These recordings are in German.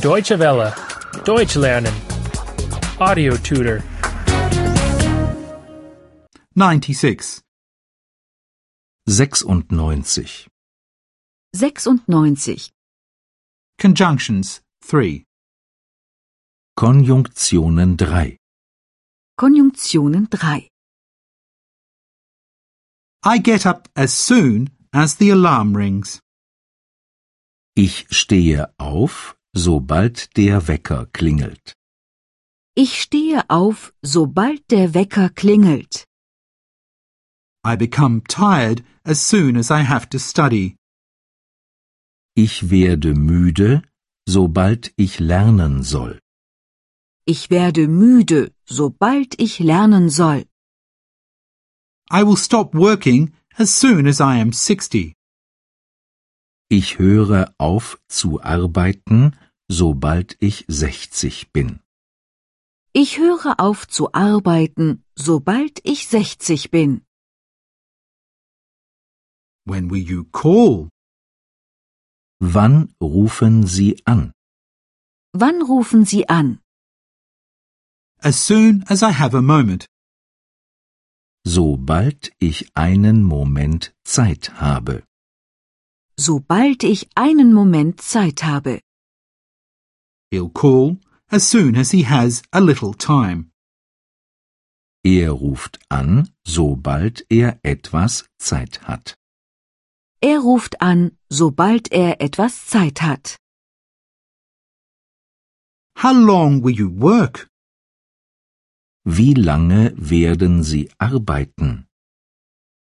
Deutsche Welle. Deutsch lernen. Audio tutor. 96. 96. 96. Conjunctions 3. Konjunktionen 3. Konjunktionen 3. I get up as soon as the alarm rings. Ich stehe auf, sobald der Wecker klingelt. Ich stehe auf, sobald der Wecker klingelt. I become tired as soon as I have to study. Ich werde müde, sobald ich lernen soll. Ich werde müde, sobald ich lernen soll. I will stop working as soon as I am 60. Ich höre auf zu arbeiten, sobald ich 60 bin. Ich höre auf zu arbeiten, sobald ich 60 bin. When will you call? Wann rufen Sie an? Wann rufen Sie an? As soon as I have a moment. Sobald ich einen Moment Zeit habe. Sobald ich einen Moment Zeit habe. He'll call as soon as he has a little time. Er ruft an, sobald er etwas Zeit hat. Er ruft an, sobald er etwas Zeit hat. How long will you work? Wie lange werden Sie arbeiten?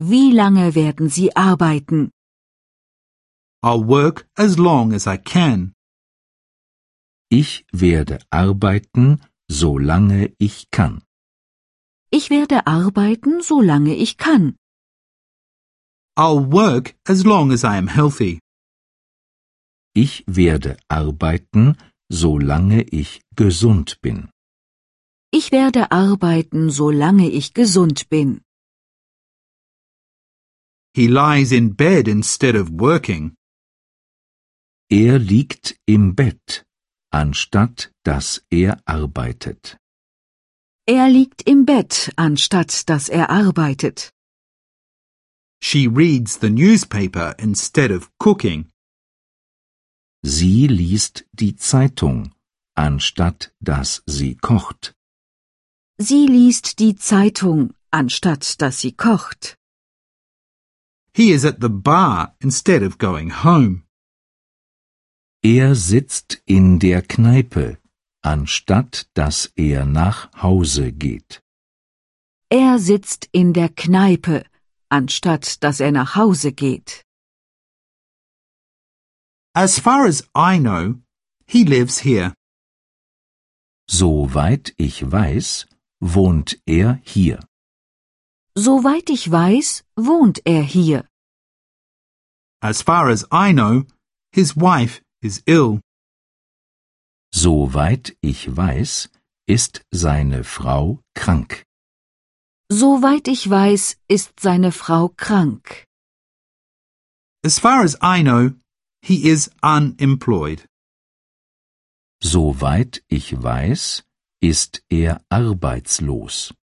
Wie lange werden Sie arbeiten? I'll work as long as I can. Ich werde arbeiten, solange ich kann. Ich werde arbeiten, solange ich kann. I'll work as long as I am healthy. Ich werde arbeiten, solange ich gesund bin. Ich werde arbeiten, solange ich gesund bin. He lies in bed instead of working. Er liegt im Bett, anstatt dass er arbeitet. Er liegt im Bett, anstatt dass er arbeitet. She reads the newspaper instead of cooking. Sie liest die Zeitung, anstatt dass sie kocht. Sie liest die Zeitung, anstatt dass sie kocht. He is at the bar instead of going home. Er sitzt in der Kneipe, anstatt dass er nach Hause geht. Er sitzt in der Kneipe, anstatt dass er nach Hause geht. As far as I know, he lives here. Soweit ich weiß, wohnt er hier. Soweit ich weiß, wohnt er hier. As far as I know, his wife is ill. Soweit ich weiß, ist seine Frau krank. Soweit ich weiß, ist seine Frau krank. As far as I know, he is unemployed. Soweit ich weiß, ist er arbeitslos.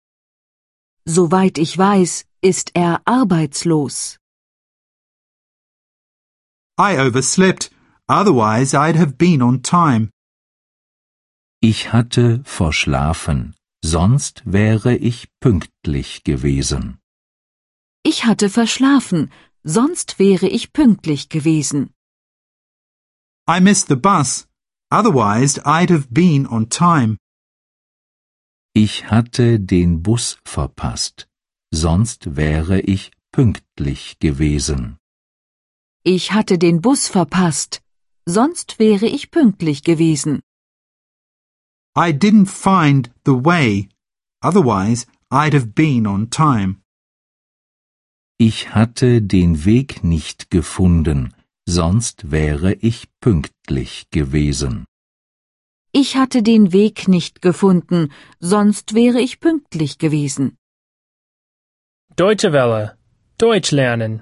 Soweit ich weiß, ist er arbeitslos. I overslept, otherwise I'd have been on time. Ich hatte verschlafen, sonst wäre ich pünktlich gewesen. Ich hatte verschlafen, sonst wäre ich pünktlich gewesen. I missed the bus, otherwise I'd have been on time. Ich hatte den Bus verpasst, sonst wäre ich pünktlich gewesen. Ich hatte den Bus verpasst, sonst wäre ich pünktlich gewesen. I didn't find the way, otherwise I'd have been on time. Ich hatte den Weg nicht gefunden, sonst wäre ich pünktlich gewesen. Ich hatte den Weg nicht gefunden, sonst wäre ich pünktlich gewesen. Deutsche Welle. Deutsch lernen.